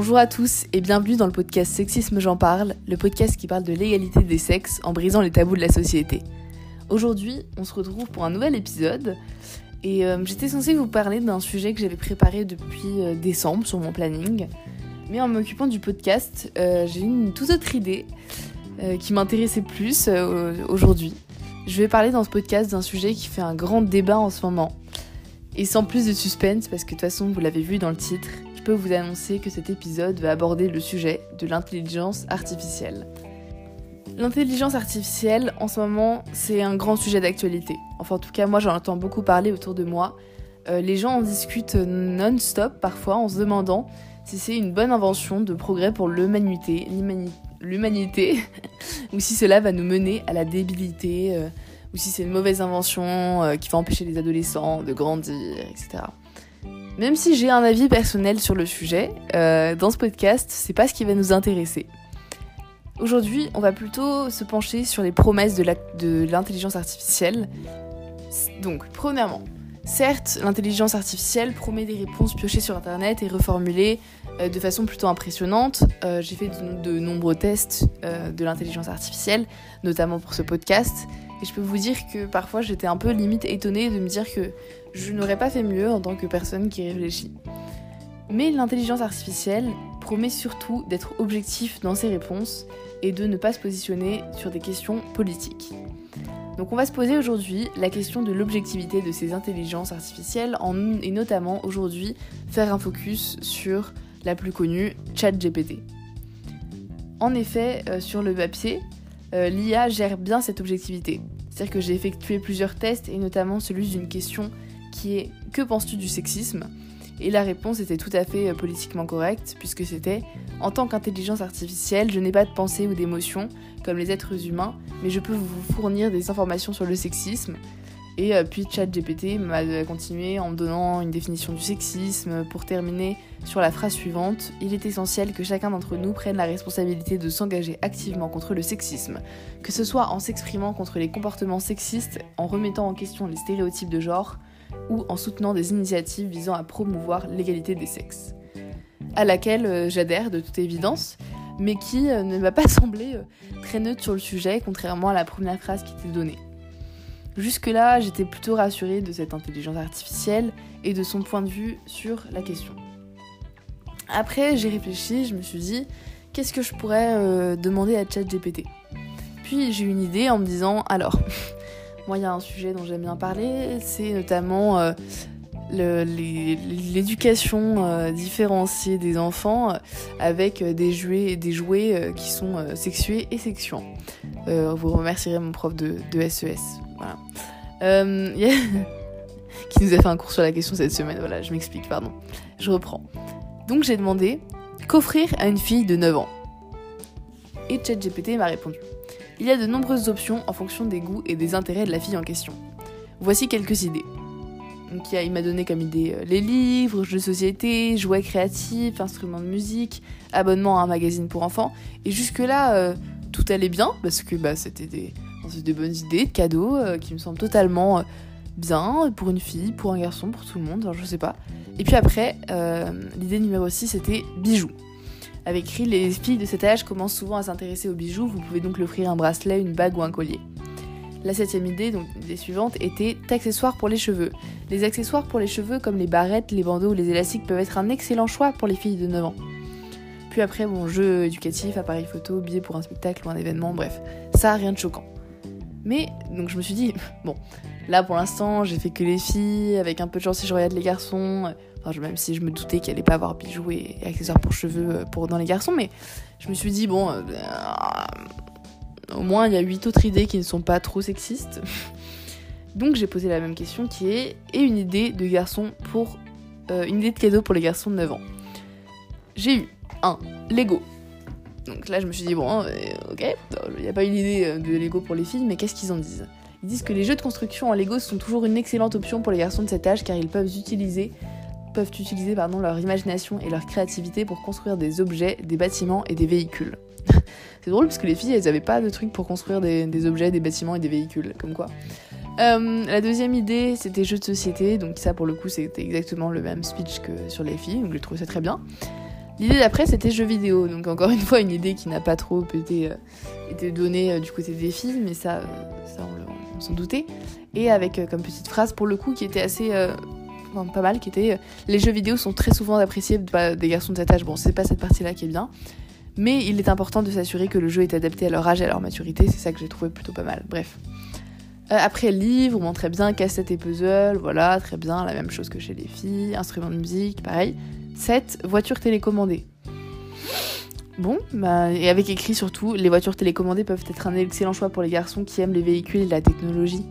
Bonjour à tous et bienvenue dans le podcast Sexisme J'en parle, le podcast qui parle de l'égalité des sexes en brisant les tabous de la société. Aujourd'hui, on se retrouve pour un nouvel épisode et euh, j'étais censée vous parler d'un sujet que j'avais préparé depuis euh, décembre sur mon planning. Mais en m'occupant du podcast, euh, j'ai eu une toute autre idée qui m'intéressait plus aujourd'hui. Je vais parler dans ce podcast d'un sujet qui fait un grand débat en ce moment. Et sans plus de suspense, parce que de toute façon vous l'avez vu dans le titre, peux vous annoncer que cet épisode va aborder le sujet de l'intelligence artificielle. L'intelligence artificielle, en ce moment, c'est un grand sujet d'actualité. Enfin, en tout cas, moi, j'en entends beaucoup parler autour de moi. Euh, les gens en discutent non-stop parfois en se demandant si c'est une bonne invention de progrès pour l'humanité, l'humanité, ou si cela va nous mener à la débilité, euh, ou si c'est une mauvaise invention euh, qui va empêcher les adolescents de grandir, etc. Même si j'ai un avis personnel sur le sujet, dans ce podcast, c'est pas ce qui va nous intéresser. Aujourd'hui, on va plutôt se pencher sur les promesses de l'intelligence artificielle. Donc, premièrement, certes, l'intelligence artificielle promet des réponses piochées sur Internet et reformulées euh, de façon plutôt impressionnante. Euh, j'ai fait de, nombreux tests euh, de l'intelligence artificielle, notamment pour ce podcast, et je peux vous dire que parfois j'étais un peu limite étonnée de me dire que je n'aurais pas fait mieux en tant que personne qui réfléchit. Mais l'intelligence artificielle promet surtout d'être objectif dans ses réponses et de ne pas se positionner sur des questions politiques. Donc on va se poser aujourd'hui la question de l'objectivité de ces intelligences artificielles et notamment aujourd'hui faire un focus sur la plus connue, ChatGPT. En effet, euh, sur le papier, euh, l'IA gère bien cette objectivité. C'est-à-dire que j'ai effectué plusieurs tests et notamment celui d'une question qui est Que penses-tu du sexisme? Et la réponse était tout à fait euh, politiquement correcte, puisque c'était En tant qu'intelligence artificielle, je n'ai pas de pensée ou d'émotion, comme les êtres humains, mais je peux vous fournir des informations sur le sexisme. Et euh, puis ChatGPT m'a continué en me donnant une définition du sexisme pour terminer sur la phrase suivante Il est essentiel que chacun d'entre nous prenne la responsabilité de s'engager activement contre le sexisme, que ce soit en s'exprimant contre les comportements sexistes, en remettant en question les stéréotypes de genre, ou en soutenant des initiatives visant à promouvoir l'égalité des sexes. À laquelle euh, j'adhère de toute évidence, mais qui euh, ne m'a pas semblé très neutre sur le sujet, contrairement à la première phrase qui était donnée. Jusque-là, j'étais plutôt rassurée de cette intelligence artificielle et de son point de vue sur la question. Après, j'ai réfléchi, je me suis dit, qu'est-ce que je pourrais demander à ChatGPT? Puis j'ai eu une idée en me disant, alors, moi, il y a un sujet dont j'aime bien parler, c'est notamment euh, l'éducation euh, différenciée des enfants euh, avec des jouets, des jouets qui sont sexués et sexuants. vous remercierez mon prof de, SES. Voilà. qui nous a fait un cours sur la question cette semaine. Voilà, je m'explique, pardon. Je reprends. Donc j'ai demandé qu'offrir à une fille de 9 ans. Et ChatGPT m'a répondu. Il y a de nombreuses options en fonction des goûts et des intérêts de la fille en question. Voici quelques idées. Donc, il m'a donné comme idée euh, les livres, jeux de société, jouets créatifs, instruments de musique, abonnement à un magazine pour enfants. Et jusque-là, euh, tout allait bien, parce que bah, c'était des, des, bonnes idées, de cadeaux, euh, qui me semblent totalement bien pour une fille, pour un garçon, pour tout le monde, je sais pas. Et puis après, l'idée numéro 6, c'était bijoux avec écrit Les filles de cet âge commencent souvent à s'intéresser aux bijoux, vous pouvez donc lui offrir un bracelet, une bague ou un collier. La septième idée, donc l'idée suivante, était accessoires pour les cheveux. Les accessoires pour les cheveux comme les barrettes, les bandeaux ou les élastiques peuvent être un excellent choix pour les filles de 9 ans. Puis après, bon, jeux éducatifs, appareils photo, billets pour un spectacle ou un événement, bref, ça rien de choquant. Mais, donc je me suis dit, bon, là pour l'instant j'ai fait que les filles, avec un peu de chance si je regarde les garçons, même si je me doutais qu'il allait pas avoir bijoux et, accessoires pour cheveux euh, pour, dans les garçons, mais je me suis dit, bon, euh, au moins il y a 8 autres idées qui ne sont pas trop sexistes. Donc j'ai posé la même question qui est, et une idée de garçon pour. Euh, une idée de cadeau pour les garçons de 9 ans. J'ai eu un Lego. Donc là je me suis dit, bon, ok, il n'y a pas eu l'idée de Lego pour les filles, mais qu'est-ce qu'ils en disent? Ils disent que les jeux de construction en Lego sont toujours une excellente option pour les garçons de cet âge car ils peuvent utiliser peuvent utiliser pardon, leur imagination et leur créativité pour construire des objets, des bâtiments et des véhicules. c'est drôle parce que les filles, elles avaient pas de trucs pour construire des, objets, des bâtiments et des véhicules, comme quoi. Euh, la deuxième idée, c'était jeux de société, donc ça pour le coup c'était exactement le même speech que sur les filles, donc je trouve ça très bien. L'idée d'après, c'était jeux vidéo. Donc, encore une fois, une idée qui n'a pas trop été, été donnée du côté des filles, mais ça, ça on, s'en doutait. Et avec comme petite phrase, pour le coup, qui était assez. Enfin, pas mal, qui était Les jeux vidéo sont très souvent appréciés des garçons de cet âge. Bon, c'est pas cette partie-là qui est bien. Mais il est important de s'assurer que le jeu est adapté à leur âge et à leur maturité. C'est ça que j'ai trouvé plutôt pas mal. Bref. Euh, après, livre, bon, très bien, cassette et puzzle, voilà, très bien, la même chose que chez les filles. Instruments de musique, pareil. 7. Voiture télécommandée. Bon, bah, et avec écrit surtout, les voitures télécommandées peuvent être un excellent choix pour les garçons qui aiment les véhicules et la technologie.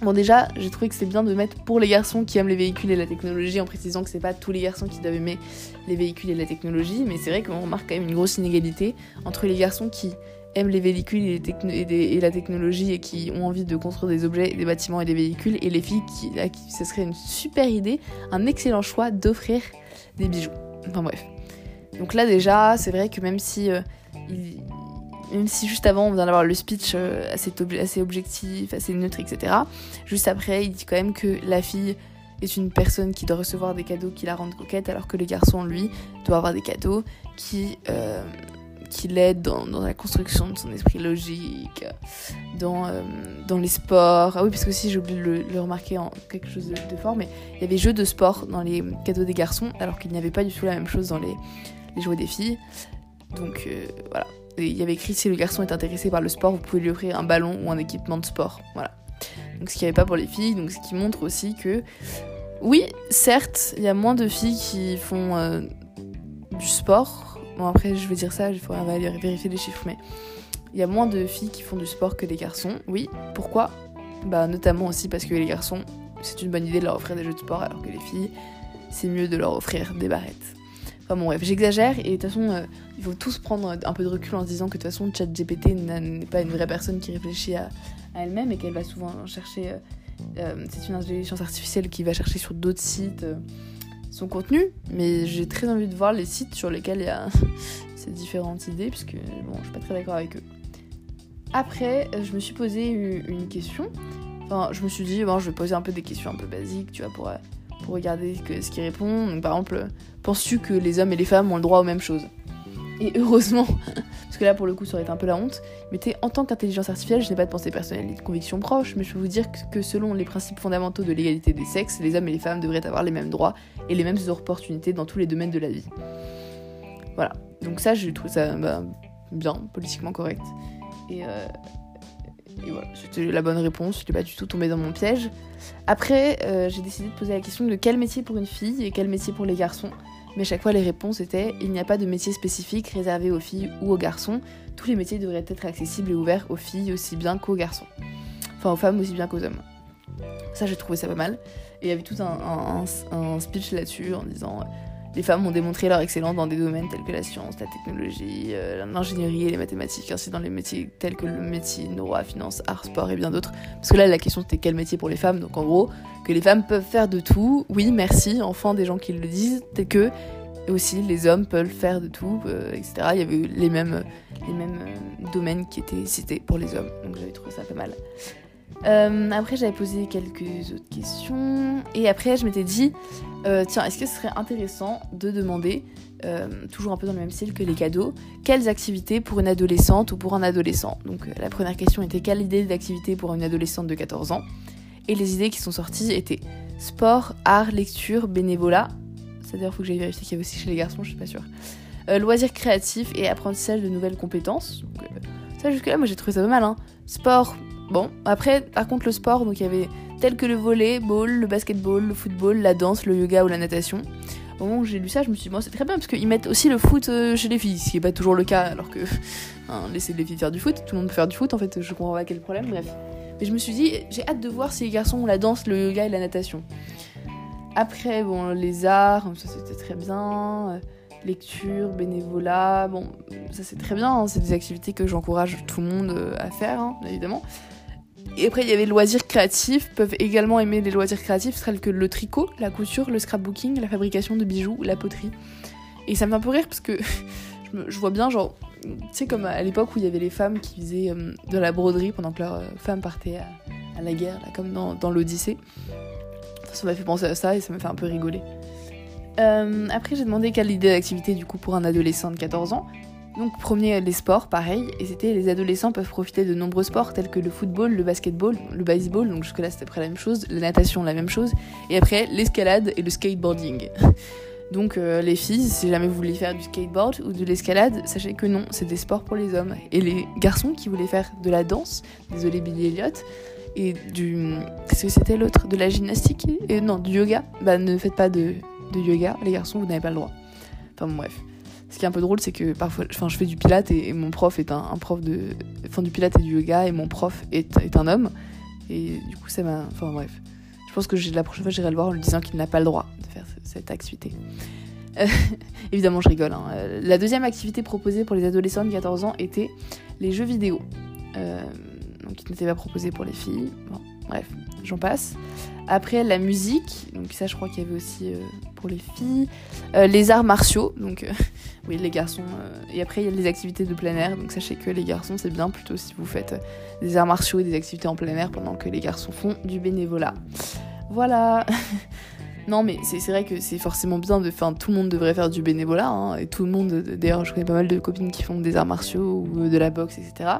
Bon déjà, j'ai trouvé que c'est bien de mettre pour les garçons qui aiment les véhicules et la technologie en précisant que c'est pas tous les garçons qui doivent aimer les véhicules et la technologie, mais c'est vrai qu'on remarque quand même une grosse inégalité entre les garçons qui aiment les véhicules et, la technologie et qui ont envie de construire des objets, des bâtiments et des véhicules, et les filles qui, à qui ce serait une super idée, un excellent choix d'offrir des bijoux. Enfin bref. Donc là déjà, c'est vrai que même si euh, même si juste avant on vient d'avoir le speech euh, assez, objectif, assez neutre, etc. Juste après, il dit quand même que la fille est une personne qui doit recevoir des cadeaux qui la rendent coquette, alors que le garçon, lui, doit avoir des cadeaux qui, euh, qui l'aident dans, la construction de son esprit logique, dans, euh, dans les sports. Ah oui, parce que aussi j'ai oublié de le, remarquer en quelque chose de, fort, mais il y avait jeux de sport dans les cadeaux des garçons, alors qu'il n'y avait pas du tout la même chose dans les, les jouets des filles. Donc voilà il y avait écrit si le garçon est intéressé par le sport, vous pouvez lui offrir un ballon ou un équipement de sport. Voilà. Donc ce qu'il n'y avait pas pour les filles, donc ce qui montre aussi que oui, certes, il y a moins de filles qui font euh, du sport. Bon après je veux dire ça, il faudra aller vérifier les chiffres, mais il y a moins de filles qui font du sport que des garçons. Oui, pourquoi? Bah notamment aussi parce que les garçons, c'est une bonne idée de leur offrir des jeux de sport alors que les filles, c'est mieux de leur offrir des barrettes. Enfin bon, bref, j'exagère et de toute façon, euh, il faut tous prendre un peu de recul en se disant que de toute façon, ChatGPT n'est pas une vraie personne qui réfléchit à, elle-même et qu'elle va souvent chercher. Euh, euh, c'est une intelligence artificielle qui va chercher sur d'autres sites son contenu, mais j'ai très envie de voir les sites sur lesquels il y a ces différentes idées, puisque bon, je suis pas très d'accord avec eux. Après, je me suis posé une question. Enfin, je me suis dit, bon, je vais poser un peu des questions un peu basiques, tu vois, pour pour regarder ce qu'il répond. Donc, par exemple, penses-tu que les hommes et les femmes ont le droit aux mêmes choses? Et heureusement, parce que là pour le coup ça aurait été un peu la honte, mais en tant qu'intelligence artificielle, je n'ai pas de pensée personnelle ni de conviction proche, mais je peux vous dire que selon les principes fondamentaux de l'égalité des sexes, les hommes et les femmes devraient avoir les mêmes droits et les mêmes opportunités dans tous les domaines de la vie. Voilà, donc ça je trouve ça bah, bien, politiquement correct. Et, euh, et voilà, c'était la bonne réponse, je n'étais pas du tout tombée dans mon piège. Après, euh, j'ai décidé de poser la question de quel métier pour une fille et quel métier pour les garçons. Mais chaque fois, les réponses étaient il n'y a pas de métier spécifique réservé aux filles ou aux garçons. Tous les métiers devraient être accessibles et ouverts aux filles aussi bien qu'aux garçons. Enfin, aux femmes aussi bien qu'aux hommes. Ça, j'ai trouvé ça pas mal. Et il y avait tout un, un speech là-dessus en disant les femmes ont démontré leur excellence dans des domaines tels que la science, la technologie, euh, l'ingénierie et les mathématiques, ainsi dans les métiers tels que le métier, droit, finance, art, sport et bien d'autres. Parce que là, la question c'était quel métier pour les femmes. Donc en gros, que les femmes peuvent faire de tout. Oui, merci, enfin des gens qui le disent. Et que aussi les hommes peuvent faire de tout, euh, etc. Il y avait les mêmes, les mêmes euh, domaines qui étaient cités pour les hommes. Donc j'avais trouvé ça pas mal. Euh, après, j'avais posé quelques autres questions. Et après, je m'étais dit, euh, tiens, est-ce que ce serait intéressant de demander, euh, toujours un peu dans le même style que les cadeaux, quelles activités pour une adolescente ou pour un adolescent? Donc, la première question était quelle idée d'activité pour une adolescente de 14 ans? Et les idées qui sont sorties étaient sport, art, lecture, bénévolat. C'est-à-dire, il faut que j'aille vérifier qu'il y avait aussi chez les garçons, je suis pas sûre. loisirs créatifs et apprentissage de nouvelles compétences. Donc, ça, jusque-là, moi j'ai trouvé ça pas mal. Hein. Sport, Bon, après, par contre, le sport, donc il y avait tel que le volley, ball, le basketball, le football, la danse, le yoga ou la natation. Au moment où j'ai lu ça, je me suis dit, bon, c'est très bien, parce qu'ils mettent aussi le foot euh, chez les filles, ce qui n'est pas toujours le cas, alors que hein, laisser les filles faire du foot, tout le monde peut faire du foot, en fait, je comprends pas quel problème, bref. Mais je me suis dit, j'ai hâte de voir si les garçons ont la danse, le yoga et la natation. Après, bon, les arts, ça c'était très bien. Euh, lecture, bénévolat, bon, ça c'est très bien, hein, c'est des activités que j'encourage tout le monde euh, à faire, hein, évidemment. Et après, il y avait les loisirs créatifs, peuvent également aimer les loisirs créatifs, tels que le tricot, la couture, le scrapbooking, la fabrication de bijoux, la poterie. Et ça me fait un peu rire parce que je, vois bien, genre, tu sais, comme à l'époque où il y avait les femmes qui faisaient euh, de la broderie pendant que leurs euh, femmes partaient à, la guerre, comme dans, dans l'Odyssée. Ça m'a fait penser à ça et ça m'a fait un peu rigoler. Euh, après, j'ai demandé quelle idée d'activité du coup pour un adolescent de 14 ans. Donc, premier, les sports, pareil. Et c'était les adolescents peuvent profiter de nombreux sports tels que le football, le basketball, le baseball. Donc, jusque-là, c'était après la même chose. La natation, la même chose. Et après, l'escalade et le skateboarding. Donc, euh, les filles, si jamais vous voulez faire du skateboard ou de l'escalade, sachez que non, c'est des sports pour les hommes. Et les garçons qui voulaient faire de la danse, désolé Billy Elliot, et du. Qu'est-ce que c'était l'autre? De la gymnastique et, Non, du yoga. Bah, ne faites pas de, de yoga, les garçons, vous n'avez pas le droit. Enfin, bon, bref. Ce qui est un peu drôle, c'est que parfois, enfin, je fais du pilate et, mon prof est un, prof de, enfin, du pilate et du yoga et mon prof est, est un homme. Et du coup, ça m'a, enfin, bref. Je pense que la prochaine fois, j'irai le voir en lui disant qu'il n'a pas le droit de faire cette activité. Euh, évidemment, je rigole. Hein. La deuxième activité proposée pour les adolescents de 14 ans était les jeux vidéo. Euh, donc, qui n'était pas proposé pour les filles. Bon, bref, j'en passe. Après, la musique, donc ça, je crois qu'il y avait aussi euh, pour les filles. Euh, les arts martiaux, donc euh, oui, les garçons. et après, il y a les activités de plein air, donc sachez que les garçons, c'est bien plutôt si vous faites des arts martiaux et des activités en plein air pendant que les garçons font du bénévolat. Voilà. non, mais c'est vrai que c'est forcément bien de. Enfin, tout le monde devrait faire du bénévolat, hein, et tout le monde. D'ailleurs, je connais pas mal de copines qui font des arts martiaux ou de la boxe, etc.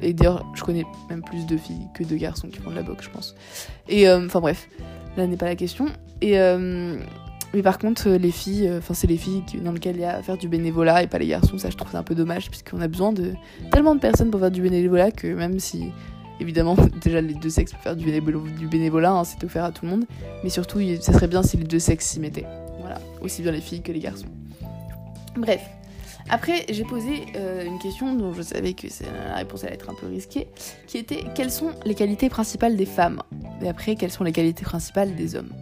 Et d'ailleurs, je connais même plus de filles que de garçons qui font de la boxe, je pense. Et euh, enfin bref, là n'est pas la question. Et euh, mais par contre, les filles, euh, enfin c'est les filles dans lesquelles il y a à faire du bénévolat et pas les garçons. Ça, je trouve ça un peu dommage puisqu'on a besoin de tellement de personnes pour faire du bénévolat que même si évidemment déjà les deux sexes peuvent faire du bénévolat, du bénévolat hein, c'est offert à tout le monde. Mais surtout, ça serait bien si les deux sexes s'y mettaient. Voilà, aussi bien les filles que les garçons. Bref, après, j'ai posé euh, une question dont je savais que la réponse allait être un peu risquée, qui était quelles sont les qualités principales des femmes? Et après, quelles sont les qualités principales des hommes?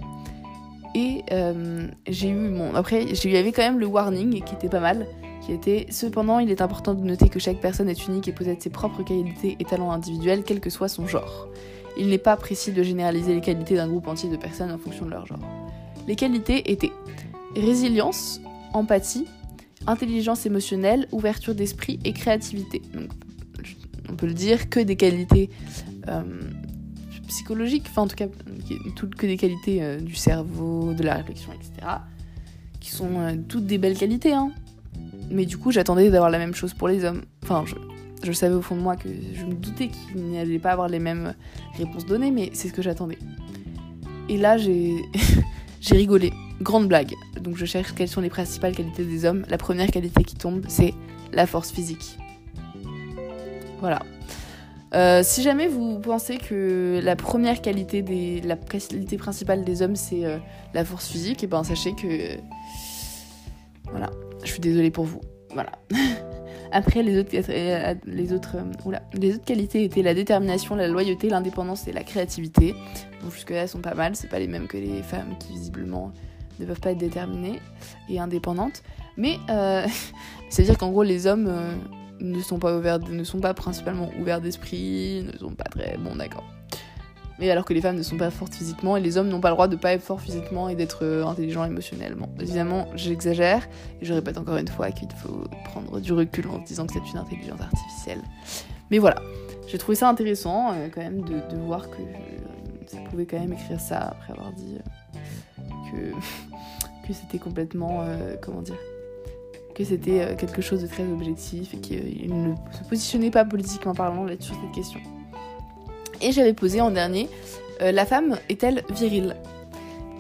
Et euh, j'ai eu mon. Après, il y avait quand même le warning qui était pas mal, qui était cependant, il est important de noter que chaque personne est unique et possède ses propres qualités et talents individuels, quel que soit son genre. Il n'est pas précis de généraliser les qualités d'un groupe entier de personnes en fonction de leur genre. Les qualités étaient résilience, empathie, intelligence émotionnelle, ouverture d'esprit et créativité. Donc, on peut le dire que des qualités euh, psychologiques, enfin en tout cas que des qualités euh, du cerveau, de la réflexion, etc. Qui sont euh, toutes des belles qualités. Hein. Mais du coup, j'attendais d'avoir la même chose pour les hommes. Enfin, je, je savais au fond de moi que je me doutais qu'ils n'allaient pas avoir les mêmes réponses données, mais c'est ce que j'attendais. Et là, j'ai rigolé. Grande blague. Donc je cherche quelles sont les principales qualités des hommes. La première qualité qui tombe, c'est la force physique. Voilà. Euh, si jamais vous pensez que la première qualité des, la qualité principale des hommes c'est euh, la force physique, et eh ben sachez que voilà, je suis désolée pour vous. Voilà. Après les autres euh, les autres qualités étaient la détermination, la loyauté, l'indépendance et la créativité. Donc jusque là elles sont pas mal, c'est pas les mêmes que les femmes qui visiblement ne peuvent pas être déterminées et indépendantes. Mais euh, c'est-à-dire qu'en gros, les hommes euh, ne, sont pas ouverts, ne sont pas principalement ouverts d'esprit, ne sont pas très. Bon, d'accord. Mais alors que les femmes ne sont pas fortes physiquement et les hommes n'ont pas le droit de pas être forts physiquement et d'être euh, intelligents émotionnellement. Évidemment, j'exagère et je répète encore une fois qu'il faut prendre du recul en se disant que c'est une intelligence artificielle. Mais voilà, j'ai trouvé ça intéressant quand même de, voir que ça pouvait quand même écrire ça après avoir dit que c'était complètement. Euh, comment dire Que c'était euh, quelque chose de très objectif et qu'il ne se positionnait pas politiquement parlant là-dessus sur cette question. Et j'avais posé en dernier euh, La femme est-elle virile?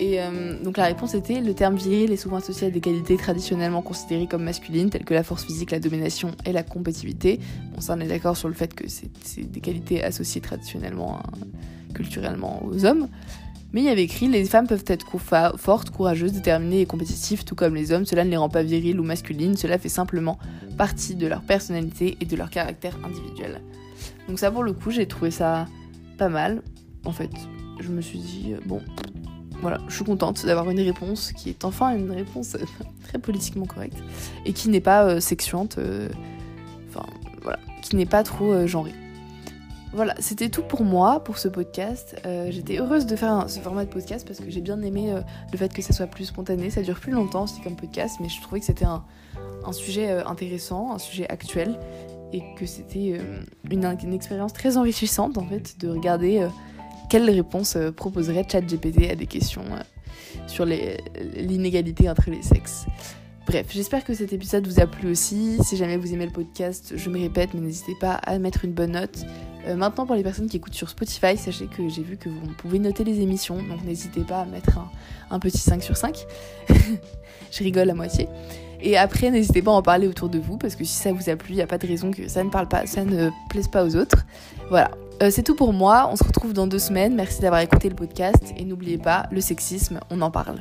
Et donc la réponse était le terme viril est souvent associé à des qualités traditionnellement considérées comme masculines, telles que la force physique, la domination et la compétitivité. Bon, ça on est d'accord sur le fait que c'est des qualités associées traditionnellement, hein, culturellement aux hommes. Mais il y avait écrit Les femmes peuvent être fortes, courageuses, déterminées et compétitives, tout comme les hommes. Cela ne les rend pas viriles ou masculines, cela fait simplement partie de leur personnalité et de leur caractère individuel. Donc, ça, pour le coup, j'ai trouvé ça pas mal. En fait, je me suis dit, euh, bon, voilà, je suis contente d'avoir une réponse qui est enfin une réponse très politiquement correcte et qui n'est pas euh, sexuante, euh, enfin, voilà, qui n'est pas trop genrée. Voilà, c'était tout pour moi, pour ce podcast. Euh, j'étais heureuse de faire ce format de podcast parce que j'ai bien aimé euh, le fait que ça soit plus spontané. Ça dure plus longtemps aussi comme podcast, mais je trouvais que c'était un, sujet euh, intéressant, un sujet actuel, et que c'était une, expérience très enrichissante en fait de regarder quelle réponse proposerait ChatGPT à des questions sur l'inégalité entre les sexes. Bref, j'espère que cet épisode vous a plu aussi. Si jamais vous aimez le podcast, je me répète, mais n'hésitez pas à mettre une bonne note. Euh, maintenant, pour les personnes qui écoutent sur Spotify, sachez que j'ai vu que vous pouvez noter les émissions, donc n'hésitez pas à mettre un, petit 5 sur 5. je rigole à moitié. Et après, n'hésitez pas à en parler autour de vous, parce que si ça vous a plu, il n'y a pas de raison que ça ne parle pas, ça ne plaise pas aux autres. Voilà. Euh, c'est tout pour moi. On se retrouve dans deux semaines. Merci d'avoir écouté le podcast. Et n'oubliez pas, le sexisme, on en parle.